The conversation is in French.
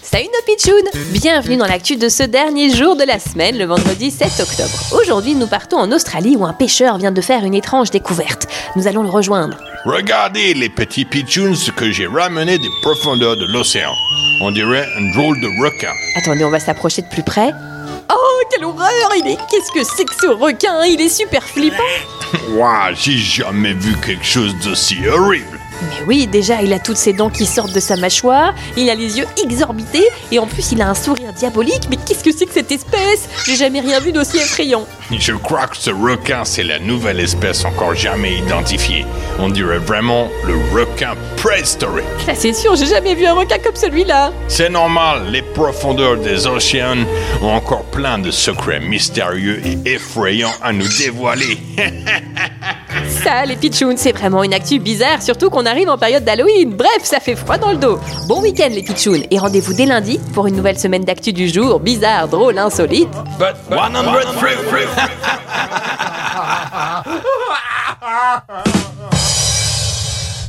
Salut nos pitchouns Bienvenue dans l'actu de ce dernier jour de la semaine, le vendredi 7 octobre. Aujourd'hui, nous partons en Australie où un pêcheur vient de faire une étrange découverte. Nous allons le rejoindre. Regardez les petits pitchouns que j'ai ramenés des profondeurs de l'océan. On dirait un drôle de requin. Attendez, on va s'approcher de plus près. Oh, quelle horreur Il est... Qu'est-ce que c'est que ce requin? Il est super flippant Waouh, j'ai jamais vu quelque chose d'aussi horrible. Mais oui, déjà, il a toutes ses dents qui sortent de sa mâchoire, il a les yeux exorbités, et en plus, il a un sourire diabolique. Mais qu'est-ce que c'est que cette espèce? J'ai jamais rien vu d'aussi effrayant. Je crois que ce requin, c'est la nouvelle espèce encore jamais identifiée. On dirait vraiment le requin préhistorique. Là, c'est sûr, j'ai jamais vu un requin comme celui-là. C'est normal, les profondeurs des océans ont encore plein de secrets mystérieux et effrayants à nous dévoiler. Les pitchouns, c'est vraiment une actu bizarre, surtout qu'on arrive en période d'Halloween. Bref, ça fait froid dans le dos. Bon week-end, les pitchouns, et rendez-vous dès lundi pour une nouvelle semaine d'actu du jour, bizarre, drôle, insolite. But 100 fruit, fruit.